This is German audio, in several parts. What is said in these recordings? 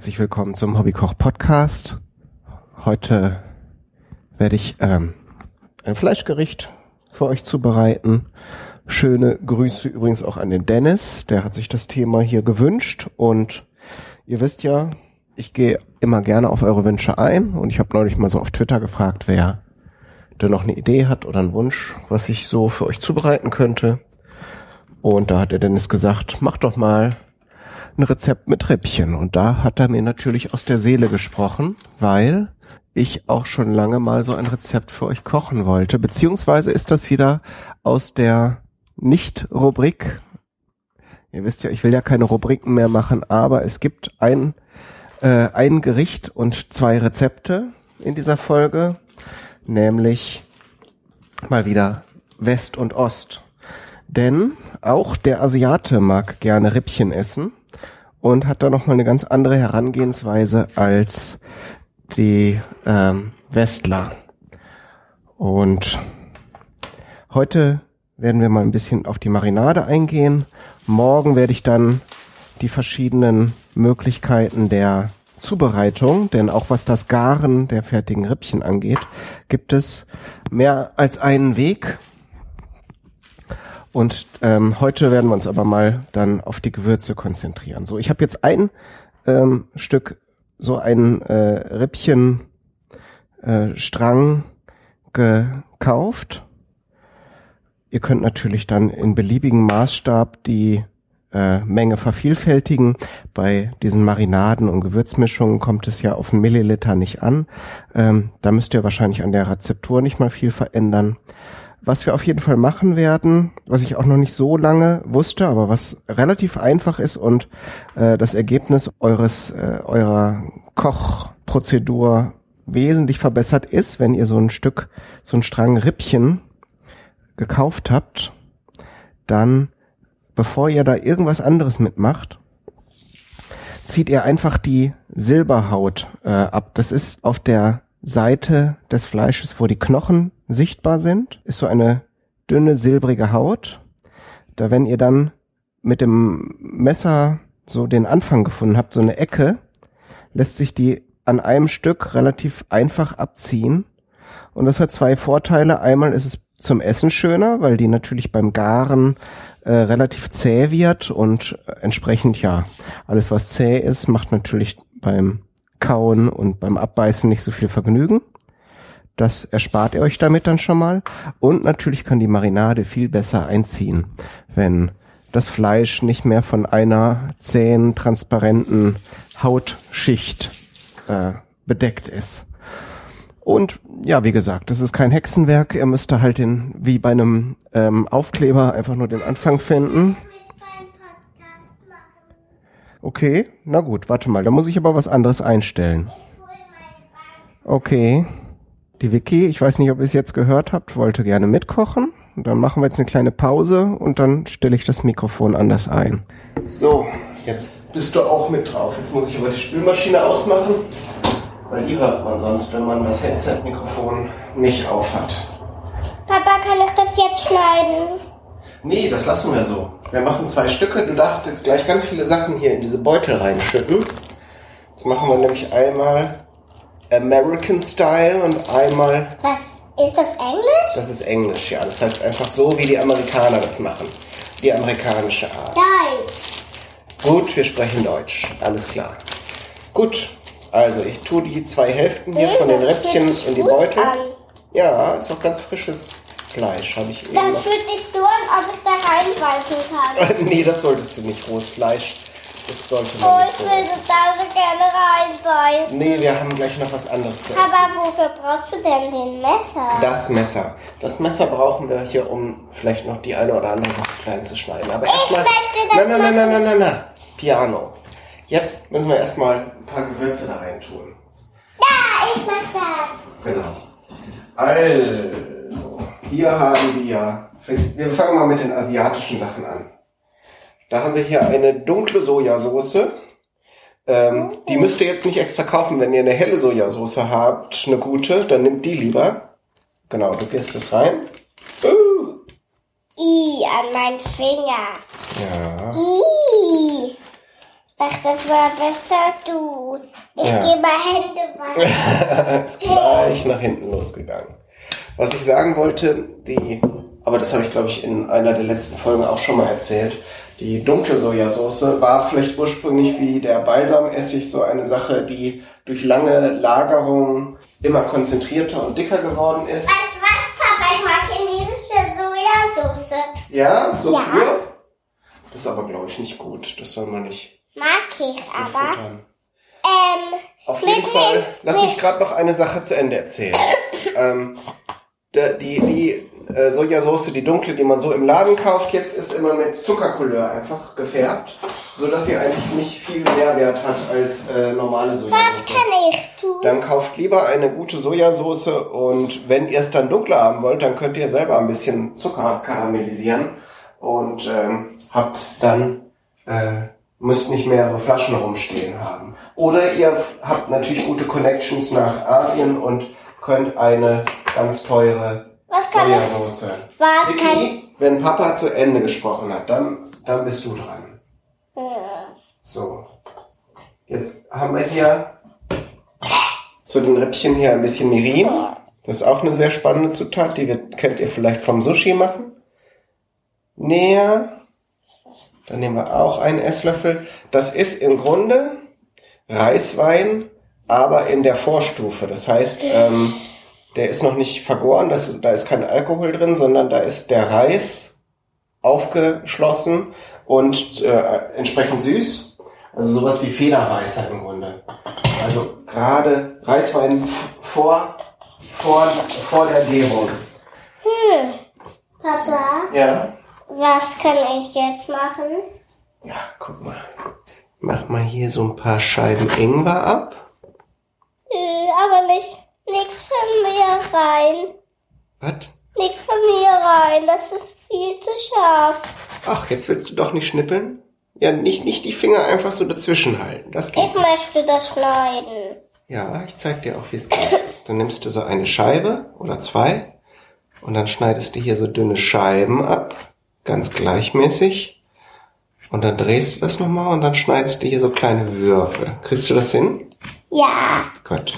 Herzlich willkommen zum Hobbykoch Podcast. Heute werde ich ähm, ein Fleischgericht für euch zubereiten. Schöne Grüße übrigens auch an den Dennis, der hat sich das Thema hier gewünscht und ihr wisst ja, ich gehe immer gerne auf eure Wünsche ein und ich habe neulich mal so auf Twitter gefragt, wer da noch eine Idee hat oder einen Wunsch, was ich so für euch zubereiten könnte. Und da hat der Dennis gesagt, mach doch mal ein Rezept mit Rippchen. Und da hat er mir natürlich aus der Seele gesprochen, weil ich auch schon lange mal so ein Rezept für euch kochen wollte. Beziehungsweise ist das wieder aus der Nicht-Rubrik. Ihr wisst ja, ich will ja keine Rubriken mehr machen, aber es gibt ein, äh, ein Gericht und zwei Rezepte in dieser Folge, nämlich mal wieder West und Ost. Denn auch der Asiate mag gerne Rippchen essen und hat da nochmal eine ganz andere Herangehensweise als die ähm, Westler. Und heute werden wir mal ein bisschen auf die Marinade eingehen. Morgen werde ich dann die verschiedenen Möglichkeiten der Zubereitung, denn auch was das Garen der fertigen Rippchen angeht, gibt es mehr als einen Weg. Und ähm, heute werden wir uns aber mal dann auf die Gewürze konzentrieren. So, ich habe jetzt ein ähm, Stück, so ein äh, Rippchen äh, Strang gekauft. Ihr könnt natürlich dann in beliebigen Maßstab die äh, Menge vervielfältigen. Bei diesen Marinaden und Gewürzmischungen kommt es ja auf einen Milliliter nicht an. Ähm, da müsst ihr wahrscheinlich an der Rezeptur nicht mal viel verändern. Was wir auf jeden Fall machen werden, was ich auch noch nicht so lange wusste, aber was relativ einfach ist und äh, das Ergebnis eures äh, eurer Kochprozedur wesentlich verbessert ist, wenn ihr so ein Stück, so ein Strang Rippchen gekauft habt, dann, bevor ihr da irgendwas anderes mitmacht, zieht ihr einfach die Silberhaut äh, ab. Das ist auf der Seite des Fleisches, wo die Knochen sichtbar sind, ist so eine dünne silbrige Haut. Da wenn ihr dann mit dem Messer so den Anfang gefunden habt, so eine Ecke, lässt sich die an einem Stück relativ einfach abziehen. Und das hat zwei Vorteile. Einmal ist es zum Essen schöner, weil die natürlich beim Garen äh, relativ zäh wird und entsprechend ja, alles was zäh ist, macht natürlich beim Kauen und beim Abbeißen nicht so viel Vergnügen. Das erspart ihr euch damit dann schon mal. Und natürlich kann die Marinade viel besser einziehen, wenn das Fleisch nicht mehr von einer zähen, transparenten Hautschicht äh, bedeckt ist. Und ja, wie gesagt, das ist kein Hexenwerk. Ihr müsst da halt den, wie bei einem ähm, Aufkleber, einfach nur den Anfang finden. Okay, na gut, warte mal, da muss ich aber was anderes einstellen. Okay. Die Vicky, ich weiß nicht, ob ihr es jetzt gehört habt, wollte gerne mitkochen. Und dann machen wir jetzt eine kleine Pause und dann stelle ich das Mikrofon anders ein. So, jetzt bist du auch mit drauf. Jetzt muss ich aber die Spülmaschine ausmachen, weil die hört man sonst, wenn man das Headset-Mikrofon nicht auf hat. Papa, kann ich das jetzt schneiden? Nee, das lassen wir so. Wir machen zwei Stücke. Du darfst jetzt gleich ganz viele Sachen hier in diese Beutel reinschütten. Jetzt machen wir nämlich einmal American Style und einmal. Was? Ist das Englisch? Das ist Englisch, ja. Das heißt einfach so, wie die Amerikaner das machen. Die amerikanische Art. Deutsch. Gut, wir sprechen Deutsch. Alles klar. Gut, also ich tue die zwei Hälften hier Nee, von den Räppchen in die Beutel. an. Ja, ist auch ganz frisches Fleisch, habe ich eben Das fühlt sich so an, ob ich da reinbeißen kann. nee, das solltest du nicht, rohes Fleisch. Das sollte Oh, man ich nicht will so. das da so gerne reinbeißen. Nee, wir haben gleich noch was anderes zu essen. Aber wofür brauchst du denn den Messer? Das Messer. Das Messer brauchen wir hier, um vielleicht noch die eine oder andere Sache klein zu schneiden. Aber erstmal. das Nein, nein, nein, nein, nein, nein, nein. Piano. Jetzt müssen wir erstmal ein paar Gewürze da rein tun. Ja, ich mach das. Genau. Also, hier haben wir. Wir fangen mal mit den asiatischen Sachen an. Da haben wir hier eine dunkle Sojasauce. Ähm, die müsst ihr jetzt nicht extra kaufen, wenn ihr eine helle Sojasauce habt, eine gute, dann nimmt die lieber. Genau, du gehst es rein. Uh. I an meinen Finger. Ja. I. Ach, das war besser du. Ich Ja. gehe mal Hände waschen. ist gleich nach hinten losgegangen. Was ich sagen wollte, die, aber das habe ich glaube ich in einer der letzten Folgen auch schon mal erzählt, die dunkle Sojasauce war vielleicht ursprünglich wie der Balsamessig so eine Sache, die durch lange Lagerung immer konzentrierter und dicker geworden ist. Weißt du was, Papa? Ich mag chinesische Sojasauce. Ja, so Ja. pur? Das ist aber glaube ich nicht gut. Das soll man nicht Mag ich so aber. futtern. Ähm, Auf jeden Fall. Lass mich gerade noch eine Sache zu Ende erzählen. ähm, die die äh, Sojasauce, die dunkle, die man so im Laden kauft, jetzt ist immer mit Zuckercouleur einfach gefärbt, so dass sie eigentlich nicht viel Mehrwert hat als äh, normale was Sojasauce. kann ich tun? Dann kauft lieber eine gute Sojasauce und wenn ihr es dann dunkler haben wollt, dann könnt ihr selber ein bisschen Zucker karamellisieren und ähm, habt dann äh, müsst nicht mehrere Flaschen rumstehen haben. Oder ihr habt natürlich gute Connections nach Asien und könnt eine ganz teure Was kann ich- Sojasauce. Was kann Vicky, wenn Papa zu Ende gesprochen hat, dann, dann bist du dran. So. Jetzt haben wir hier zu den Rippchen hier ein bisschen Mirin. Das ist auch eine sehr spannende Zutat, die wir, könnt ihr vielleicht vom Sushi machen. Näher. Dann nehmen wir auch einen Esslöffel. Das ist im Grunde Reiswein, aber in der Vorstufe. Das heißt, ähm, der ist noch nicht vergoren, das da ist kein Alkohol drin, sondern da ist der Reis aufgeschlossen und äh, entsprechend süß. Also sowas wie Federreis halt im Grunde. Also gerade Reiswein vor, vor, vor der Gärung. Papa, Ja. was kann ich jetzt machen? Ja, guck mal. Mach mal hier so ein paar Scheiben Ingwer ab. Äh, aber nicht, nichts von mir rein. Was? Nichts von mir rein. Das ist viel zu scharf. Ach, jetzt willst du doch nicht schnippeln? Ja, nicht, nicht die Finger einfach so dazwischen halten. Das geht Ich möchte das schneiden. Ja, ich zeig dir auch, wie es geht. Dann nimmst du so eine Scheibe oder zwei und dann schneidest du hier so dünne Scheiben ab, ganz gleichmäßig. Und dann drehst du das nochmal und dann schneidest du hier so kleine Würfel. Kriegst du das hin? Ja, Gut.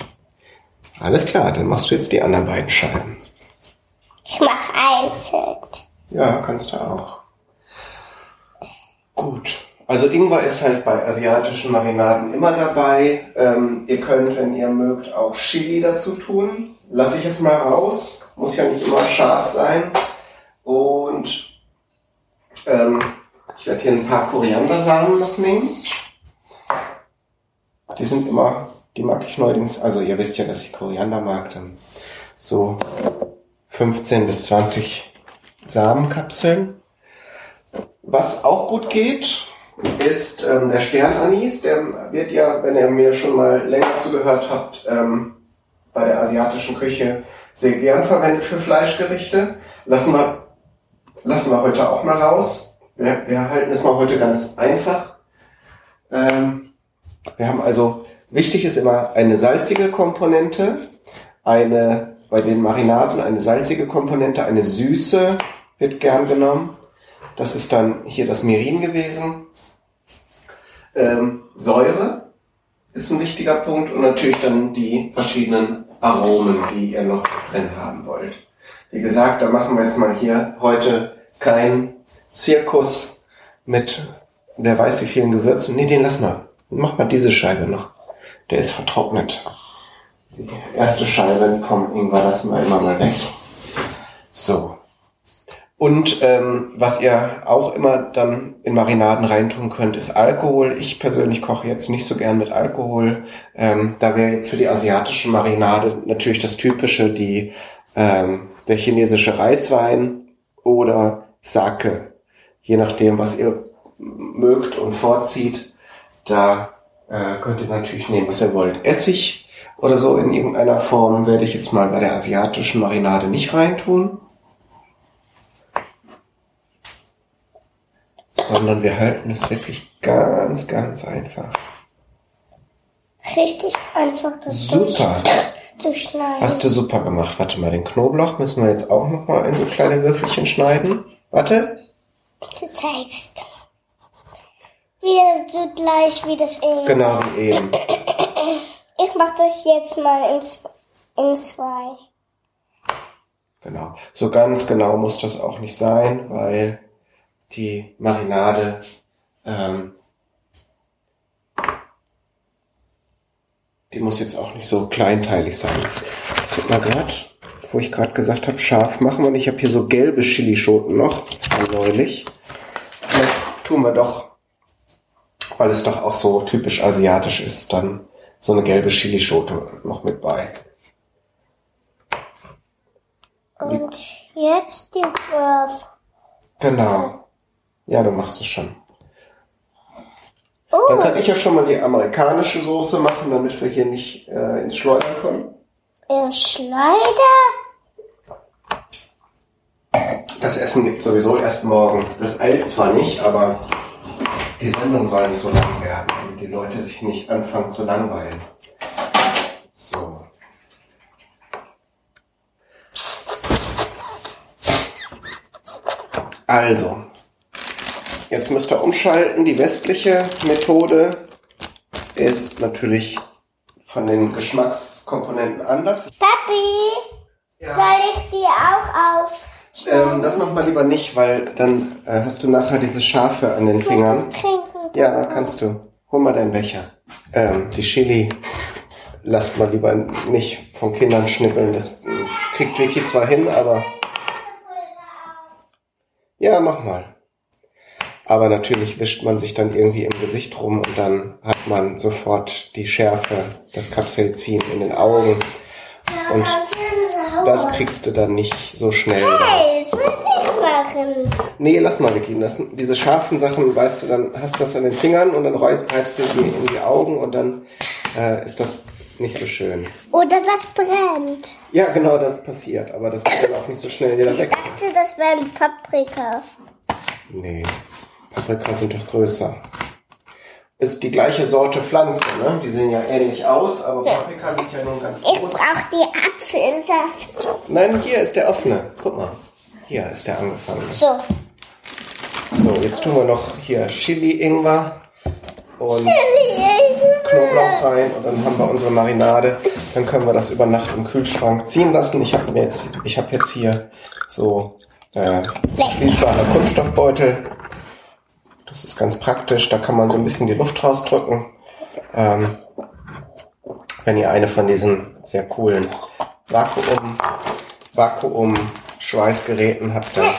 Alles klar, dann machst du jetzt die anderen beiden Scheiben. ich mache einzeln. Ja, kannst du auch. Gut. Also Ingwer ist halt bei asiatischen Marinaden immer dabei. Ähm, ihr könnt, wenn ihr mögt, auch Chili dazu tun. Lasse ich jetzt mal raus. Muss ja nicht immer scharf sein. Und ähm, ich werde hier ein paar Koriandersamen noch nehmen. Die sind immer, die mag ich neuerdings, also ihr wisst ja, dass ich Koriander mag, dann so 15 bis 20 Samenkapseln. Was auch gut geht, ist ähm, der Sternanis. Der wird ja, wenn ihr mir schon mal länger zugehört habt, ähm, bei der asiatischen Küche sehr gern verwendet für Fleischgerichte. Lassen wir, lassen wir heute auch mal raus. Wir, wir halten es mal heute ganz einfach. Ähm, wir haben also, wichtig ist immer eine salzige Komponente, eine, bei den Marinaden eine salzige Komponente, eine süße wird gern genommen. Das ist dann hier das Mirin gewesen. Ähm, Säure ist ein wichtiger Punkt und natürlich dann die verschiedenen Aromen, die ihr noch drin haben wollt. Wie gesagt, da machen wir jetzt mal hier heute kein Zirkus mit wer weiß wie vielen Gewürzen. Nee, den lass mal. Mach mal diese Scheibe noch. Der ist vertrocknet. Die erste Scheibe vom Ingwer lassen wir immer mal weg. So. Und ähm, was ihr auch immer dann in Marinaden reintun könnt, ist Alkohol. Ich persönlich koche jetzt nicht so gern mit Alkohol. Ähm, da wäre jetzt für die asiatische Marinade natürlich das Typische, die ähm, der chinesische Reiswein oder Sake. Je nachdem, was ihr mögt und vorzieht, da äh, könnt ihr natürlich nehmen, was ihr wollt. Essig oder so in irgendeiner Form werde ich jetzt mal bei der asiatischen Marinade nicht reintun. sondern wir halten es wirklich ganz, ganz einfach. Richtig einfach das Super. zu schneiden. Hast du super gemacht. Warte mal, den Knoblauch müssen wir jetzt auch noch mal in so kleine Würfelchen schneiden. Warte. Du zeigst. Wieder so gleich wie das eben. Genau wie eben. Ich mach das jetzt mal in, in zwei. Genau. So ganz genau muss das auch nicht sein, weil die Marinade ähm, die muss jetzt auch nicht so kleinteilig sein. Guck mal gerade, wo ich gerade gesagt habe, scharf machen und ich habe hier so gelbe Chilischoten noch neulich. Vielleicht tun wir doch, weil es doch auch so typisch asiatisch ist, dann so eine gelbe Chilischote noch mit bei. Und jetzt die Wurf. Genau. Ja, du machst es schon. Dann Oh, kann ich ja schon mal die amerikanische Soße machen, damit wir hier nicht äh, ins Schleudern kommen. der Schleuder. Das Essen gibt's sowieso erst morgen. Das eilt zwar nicht, aber die Sendung soll nicht so lang werden, damit die Leute sich nicht anfangen zu langweilen. So. Also, jetzt müsst ihr umschalten. Die westliche Methode ist natürlich von den Geschmackskomponenten anders. Papi, Ja. soll ich die auch auf? Ähm, das mach mal lieber nicht, weil dann äh, hast du nachher diese Schafe an den Was Fingern. Ja, kannst du. Hol mal deinen Becher. Ähm, die Chili lasst mal lieber nicht von Kindern schnippeln. Das kriegt Vicky zwar hin, aber ja, mach mal. Aber natürlich wischt man sich dann irgendwie im Gesicht rum und dann hat man sofort die Schärfe, das Capsaicin in den Augen. Und das kriegst du dann nicht so schnell. Hey, das will ich machen. Nee, lass mal, Vicky. Das, diese scharfen Sachen, weißt du, dann hast du das an den Fingern und dann rei- reibst du die in die Augen und dann äh, ist das nicht so schön. Oder das brennt. Ja, genau, das passiert, aber das geht dann auch nicht so schnell wieder weg. Ich dachte, das wäre ein Paprika. Nee, Paprika sind doch größer. Ist die gleiche Sorte Pflanze, ne? Die sehen ja ähnlich aus, aber Paprika sind ja nun ganz Ich groß. brauche die Apfelsaft. Nein, hier ist der offene. Guck mal. Hier ist der angefangen. So. So, jetzt tun wir noch hier Chili-Ingwer und Knoblauch rein und dann haben wir unsere Marinade. Dann können wir das über Nacht im Kühlschrank ziehen lassen. Ich habe jetzt, ich habe jetzt hier so äh, schließbare Kunststoffbeutel. Das ist ganz praktisch. Da kann man so ein bisschen die Luft rausdrücken. Ähm, wenn ihr eine von diesen sehr coolen Vakuum, Vakuum Schweißgeräten habt, dann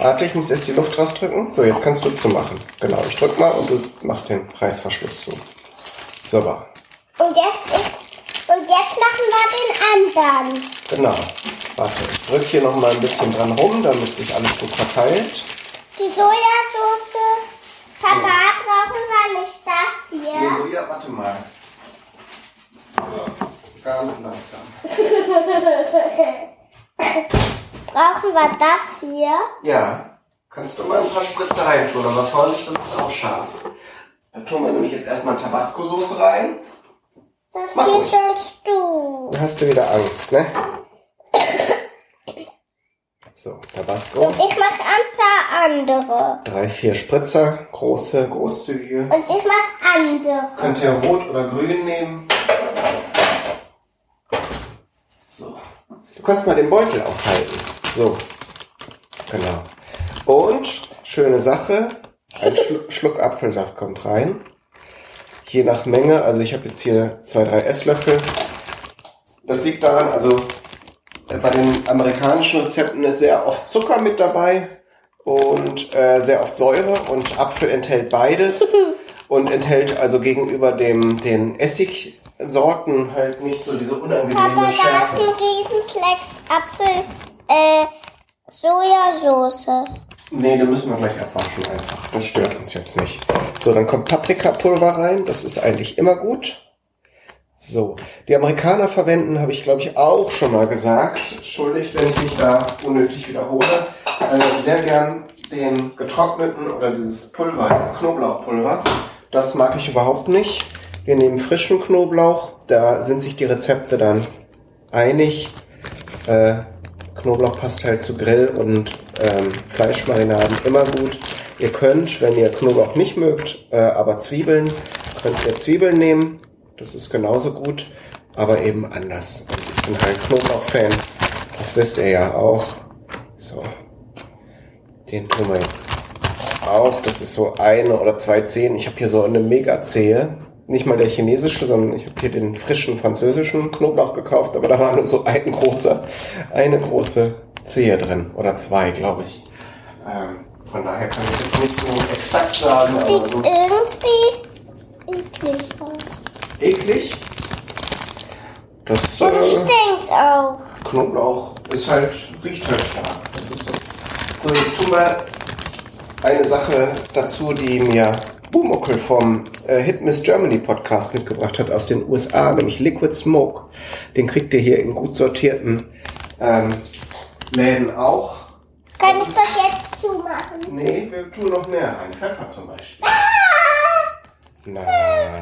Warte, ich muss erst die Luft rausdrücken. So, jetzt kannst du zumachen. Genau, ich drück mal und du machst den Reißverschluss zu. Super. und jetzt ist und jetzt machen wir den anderen. Genau. Warte, ich drück hier noch mal ein bisschen dran rum, damit sich alles gut verteilt. Die Sojasauce. Papa, brauchen wir nicht das hier? so, ja, warte mal. Ganz langsam. Brauchen wir das hier? Ja, kannst du mal ein paar Spritze reintun, aber Vorsicht, das ist auch scharf. Da tun wir nämlich jetzt erstmal Tabasco-Soße rein. Das Mach geht ruhig. sonst du. Dann hast du wieder Angst, ne? So, Tabasco. Und ich mache ein paar andere. Drei, vier Spritzer, große, großzügige. Und ich mache andere. Könnt ihr rot oder grün nehmen. So. Du kannst mal den Beutel aufhalten. So. Genau. Und, schöne Sache, ein Schlu Schluck Apfelsaft kommt rein. Je nach Menge, also ich habe jetzt hier zwei, drei Esslöffel. Das liegt daran, also bei den amerikanischen Rezepten ist sehr oft Zucker mit dabei und äh, sehr oft Säure und Apfel enthält beides und enthält also gegenüber dem den Essigsorten halt nicht so diese Papa, unangenehme da ist Schärfe. ein Riesenklecks Apfel, äh, Sojasauce. Nee, den müssen wir gleich abwaschen einfach. Das stört uns jetzt nicht. So, dann kommt Paprikapulver rein. Das ist eigentlich immer gut. So, die Amerikaner verwenden, habe ich glaube ich auch schon mal gesagt, schuldig, wenn ich mich da unnötig wiederhole, äh, sehr gern den getrockneten oder dieses Pulver, dieses Knoblauchpulver. Das mag ich überhaupt nicht. Wir nehmen frischen Knoblauch, da sind sich die Rezepte dann einig. Äh, Knoblauch passt halt zu Grill- und ähm, Fleischmarinaden immer gut. Ihr könnt, wenn ihr Knoblauch nicht mögt, äh, aber Zwiebeln, könnt ihr Zwiebeln nehmen. Das ist genauso gut, aber eben anders. Und ich bin halt Knoblauch-Fan. Das wisst ihr ja auch. So. Den tun wir jetzt auch. Das ist so eine oder zwei Zehen. Ich habe hier so eine Mega-Zehe. Nicht mal der chinesische, sondern ich habe hier den frischen französischen Knoblauch gekauft, aber da war nur so ein großer, eine große Zehe drin. Oder zwei, glaube ich. Ähm, von daher kann ich jetzt nicht so exakt sagen, aber Sieht so irgendwie eklig aus. Eklig. Das äh, stinkt auch. Knoblauch ist halt, riecht halt stark. Das ist so. So, jetzt tun wir eine Sache dazu, die mir Bumuckel vom äh, Hit Miss Germany Podcast mitgebracht hat aus den USA, nämlich Liquid Smoke. Den kriegt ihr hier in gut sortierten ähm, Läden auch. Kann ich das jetzt zumachen? Nee, wir tun noch mehr rein. Pfeffer zum Beispiel. Na, Äh,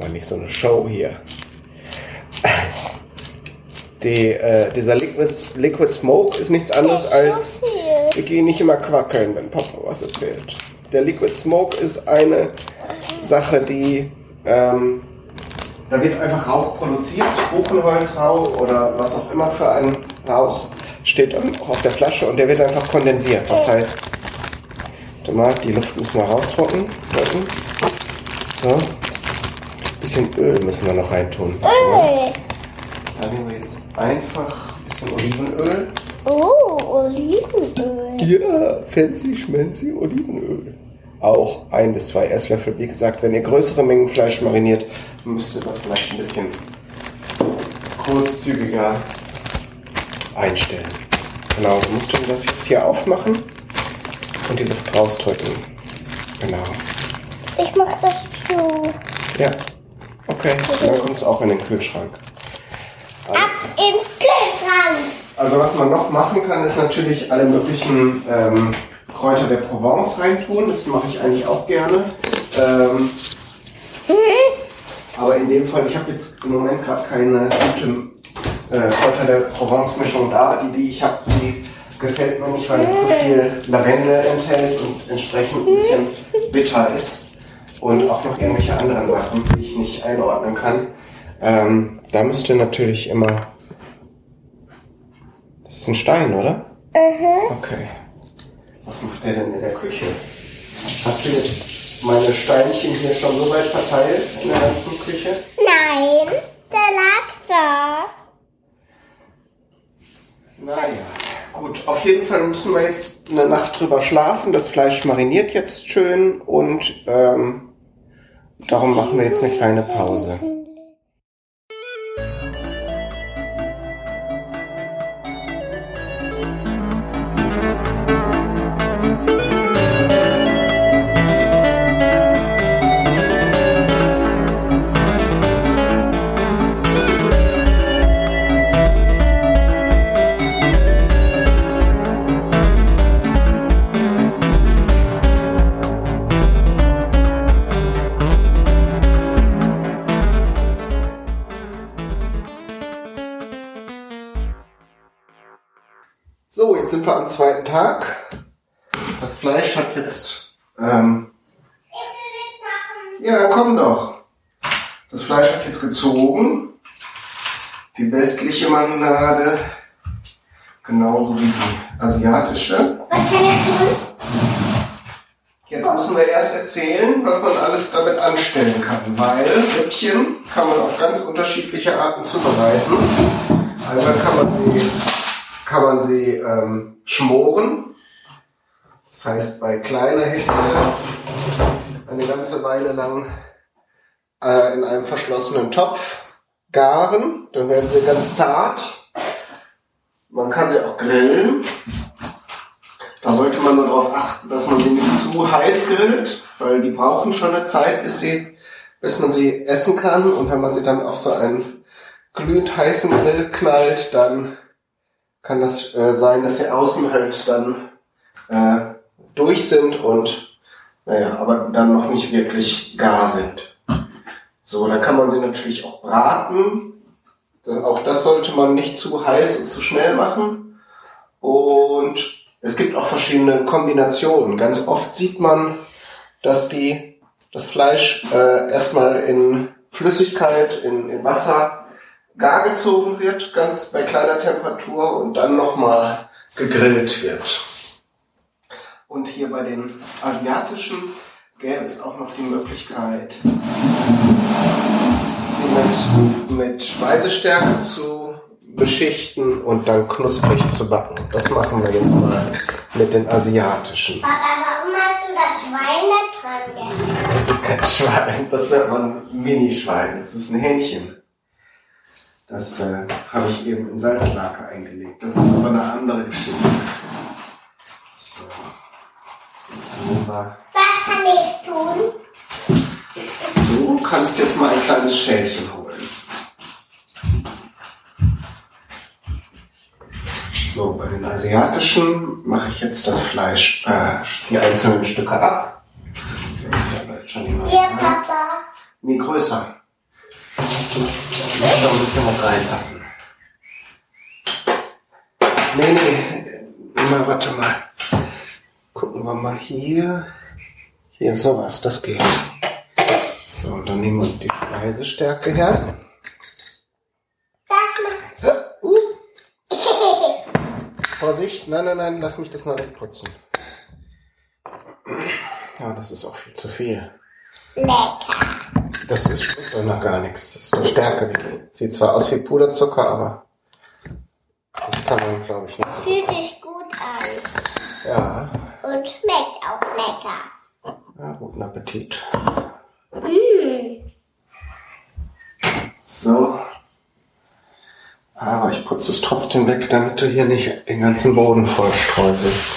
mach mal nicht so eine Show hier. Die, äh, dieser Liquid, Liquid Smoke ist nichts anderes ist als wir gehen nicht immer quackeln, wenn Papa was erzählt. Der Liquid Smoke ist eine Sache, die ähm, da wird einfach Rauch produziert, Buchenholzrauch oder was auch immer für ein Rauch steht auch auf der Flasche und der wird einfach kondensiert. Das heißt, mal, die Luft müssen wir raustrocknen. drücken. So. Bisschen Öl müssen wir noch reintun. Öl. Da nehmen wir jetzt einfach ein bisschen Olivenöl. Oh, Olivenöl. Ja, fancy schmancy Olivenöl. Auch ein bis zwei Esslöffel. Wie gesagt, wenn ihr größere Mengen Fleisch mariniert, müsst ihr das vielleicht ein bisschen großzügiger einstellen. Genau, so musst du das jetzt hier aufmachen und die Luft rausdrücken. Genau. Ich mach das zu. Ja. Okay, dann kommt es auch in den Kühlschrank. Ab ins Kühlschrank. Also was man noch machen kann, ist natürlich alle möglichen ähm, Kräuter der Provence reintun. Das mache ich eigentlich auch gerne. Ähm, aber in dem Fall, ich habe jetzt im Moment gerade keine gute äh, Kräuter der Provence-Mischung da. Die, die ich habe, die gefällt mir nicht, weil sie zu viel Lavendel enthält und entsprechend ein bisschen bitter ist. Und auch noch irgendwelche anderen Sachen, die ich nicht einordnen kann. Ähm, da müsst ihr natürlich immer das ist ein Stein, oder? Okay. Was macht der denn in der Küche? Hast du jetzt meine Steinchen hier schon so weit verteilt in der ganzen Küche? Nein, der lag da. Naja, gut. Auf jeden Fall müssen wir jetzt eine Nacht drüber schlafen. Das Fleisch mariniert jetzt schön und ähm, darum machen wir jetzt eine kleine Pause. Sind wir am zweiten Tag. Das Fleisch hat jetzt. Ähm, ja, komm doch. Das Fleisch hat jetzt gezogen. Die westliche Marinade, genauso wie die asiatische. Was kann ich? Jetzt müssen wir erst erzählen, was man alles damit anstellen kann, weil Rippchen kann man auf ganz unterschiedliche Arten zubereiten. Einmal kann man sie, kann man sie ähm, schmoren. Das heißt, bei kleiner Hitze eine ganze Weile lang äh, in einem verschlossenen Topf garen. Dann werden sie ganz zart. Man kann sie auch grillen. Da sollte man nur darauf achten, dass man sie nicht zu heiß grillt, weil die brauchen schon eine Zeit, bis sie, bis man sie essen kann. Und wenn man sie dann auf so einen glühend heißen Grill knallt, dann kann das äh, sein, dass sie außen halt dann äh, durch sind und naja, aber dann noch nicht wirklich gar sind. So, dann kann man sie natürlich auch braten. Das, auch das sollte man nicht zu heiß und zu schnell machen. Und Es gibt auch verschiedene Kombinationen. Ganz oft sieht man, dass die, das Fleisch äh, erstmal in Flüssigkeit, in, in Wasser gar gezogen wird, ganz bei kleiner Temperatur und dann nochmal gegrillt wird. Und hier bei den asiatischen gäbe es auch noch die Möglichkeit, sie mit, mit Speisestärke zu beschichten und dann knusprig zu backen. Das machen wir jetzt mal mit den asiatischen. Papa, warum hast du das Schwein da dran gehängt? Das ist kein Schwein, das wäre ein Minischwein. Das ist ein Hähnchen. Das äh, habe ich eben in Salzlaker eingelegt. Das ist aber eine andere Geschichte. So. Jetzt nehmen wir. Was kann ich tun? Du kannst jetzt mal ein kleines Schälchen holen. So, bei den asiatischen mache ich jetzt das Fleisch, äh, die einzelnen Stücke ab. Da schon. Hier. Papa. Nee, größer. Muss da ein bisschen was reinpassen. Nee, nee, na, warte mal. Gucken wir mal hier. Hier, sowas, das geht. So, dann nehmen wir uns die Speisestärke her. Das macht. Hä? Uh. Vorsicht, nein, nein, nein, lass mich das mal wegputzen. Ja, das ist auch viel zu viel. Lecker. Das ist schmeckt doch noch gar nichts. Das ist nur Stärke. Sieht zwar aus wie Puderzucker, aber das kann man, glaube ich, nicht. Fühlt sich gut an. Ja, Und schmeckt auch lecker. ja guten Appetit. Mmh. So. Aber ich putze es trotzdem weg, damit du hier nicht den ganzen Boden voll streuselst.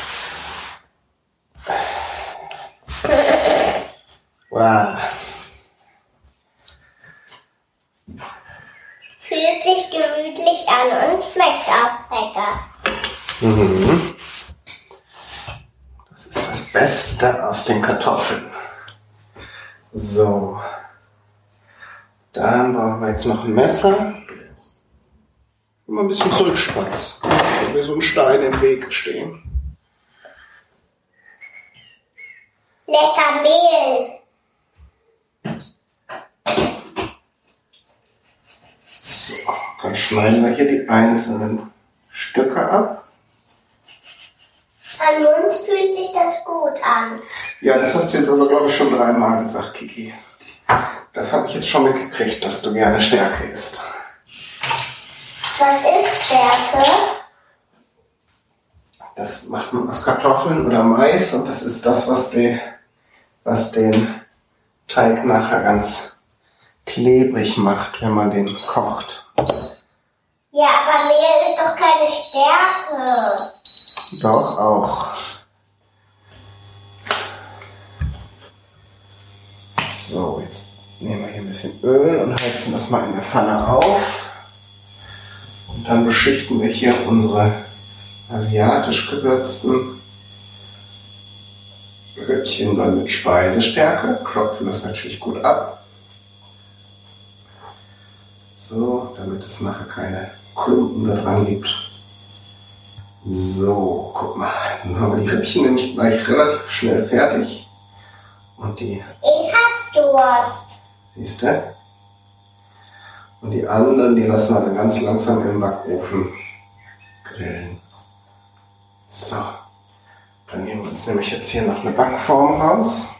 Wow. Fühlt sich gemütlich an und schmeckt auch lecker. Mhm. Das ist das Beste aus den Kartoffeln. So. Dann brauchen wir jetzt noch ein Messer. Immer ein bisschen zurückspatz. Wenn wir so ein Stein im Weg stehen. Lecker Mehl. So, dann schneiden wir hier die einzelnen Stücke ab. An uns fühlt sich das gut an. Ja, das hast du jetzt aber, glaube ich, schon dreimal gesagt, Kiki. Das habe ich jetzt schon mitgekriegt, dass du gerne Stärke isst. Was ist Stärke? Das macht man aus Kartoffeln oder Mais und das ist das, was, die, was den Teig nachher ganz klebrig macht, wenn man den kocht. Ja, aber Mehl ist doch keine Stärke. Doch, auch. So, jetzt nehmen wir hier ein bisschen Öl und heizen das mal in der Pfanne auf. Und dann beschichten wir hier unsere asiatisch gewürzten Rippchen dann mit Speisestärke. Klopfen das natürlich gut ab. So, damit es nachher keine Klumpen da dran gibt. So, guck mal. Dann haben wir die Rippchen nämlich gleich relativ schnell fertig. Und die, Ich Durst. siehst du? Und die anderen, die lassen wir dann ganz langsam im Backofen grillen. So. Dann nehmen wir uns nämlich jetzt hier noch eine Backform raus.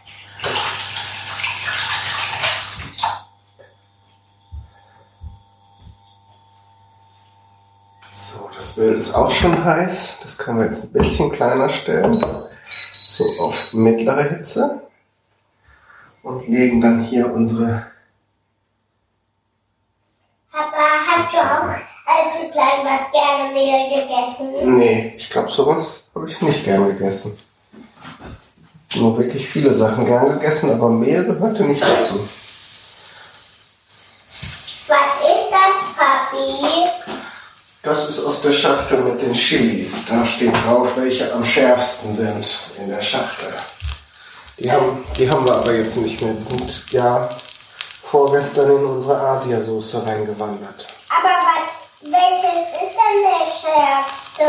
So, das Öl ist auch schon heiß. Das können wir jetzt ein bisschen kleiner stellen. So auf mittlere Hitze. Und legen dann hier unsere Papa, hast du auch als du klein was gerne Mehl gegessen? Nee, ich glaube, sowas habe ich nicht gern gegessen. Nur wirklich viele Sachen gern gegessen, aber Mehl gehörte nicht dazu. Was ist das, Papi? Das ist aus der Schachtel mit den Chilis. Da steht drauf, welche am schärfsten sind in der Schachtel. Die haben, die haben wir aber jetzt nicht mehr. Die sind ja vorgestern in unsere Asiasoße reingewandert. Aber was, welches ist denn der schärfste?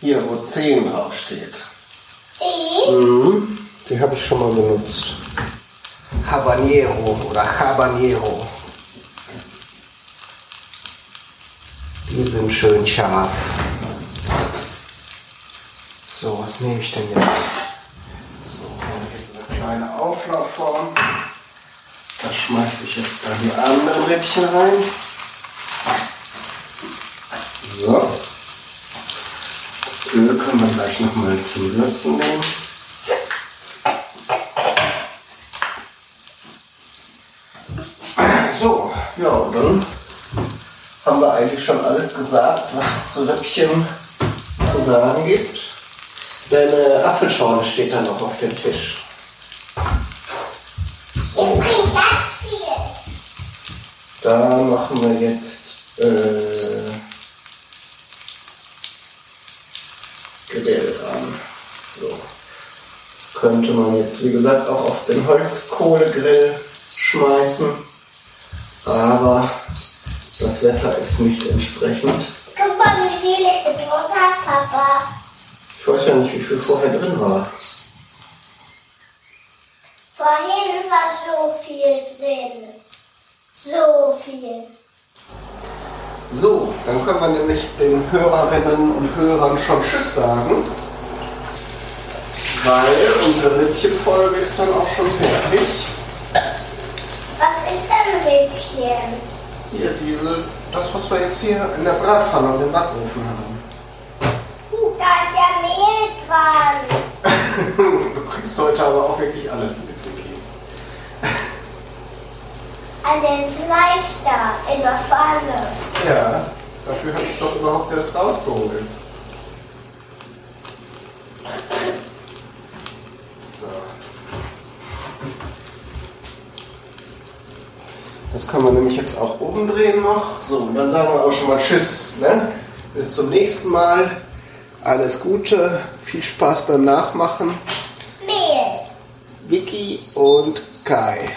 Hier, wo 10 draufsteht. Die? Mhm. Die habe ich schon mal benutzt. Habanero oder Habanero. Die sind schön scharf. So, was nehme ich denn jetzt? So, hier ist eine kleine Auflaufform. Da schmeiße ich jetzt dann die anderen Rippchen rein. So. Das Öl können wir gleich nochmal zum Würzen nehmen. So, ja, dann haben wir eigentlich schon alles gesagt, was es zu Rippchen zu sagen gibt. Deine Apfelschorle steht dann noch auf dem Tisch. Da machen wir jetzt äh, Grill dran. So. Könnte man jetzt, wie gesagt, auch auf den Holzkohlegrill schmeißen. Aber das Wetter ist nicht entsprechend. Guck mal, wie viel ich gedruckt habe, Papa. Ich weiß ja nicht, wie viel vorher drin war. Vorhin war so viel drin. So viel. So, dann können wir nämlich den Hörerinnen und Hörern schon Tschüss sagen. Weil unsere Rippchenfolge ist dann auch schon fertig. Was ist denn Rippchen? Hier, diese, das, was wir jetzt hier in der Bratpfanne und im Backofen haben. Da ist ja Mehl dran. Du kriegst heute aber auch wirklich alles mit, Vicky. An dem Fleisch da, in der Pfanne. Ja, dafür habe ich doch überhaupt erst rausgeholt. So. Das können wir nämlich jetzt auch umdrehen noch. So, und dann sagen wir auch schon mal Tschüss. Ne? Bis zum nächsten Mal. Alles Gute, viel Spaß beim Nachmachen. Mehl. Vicky und Kai.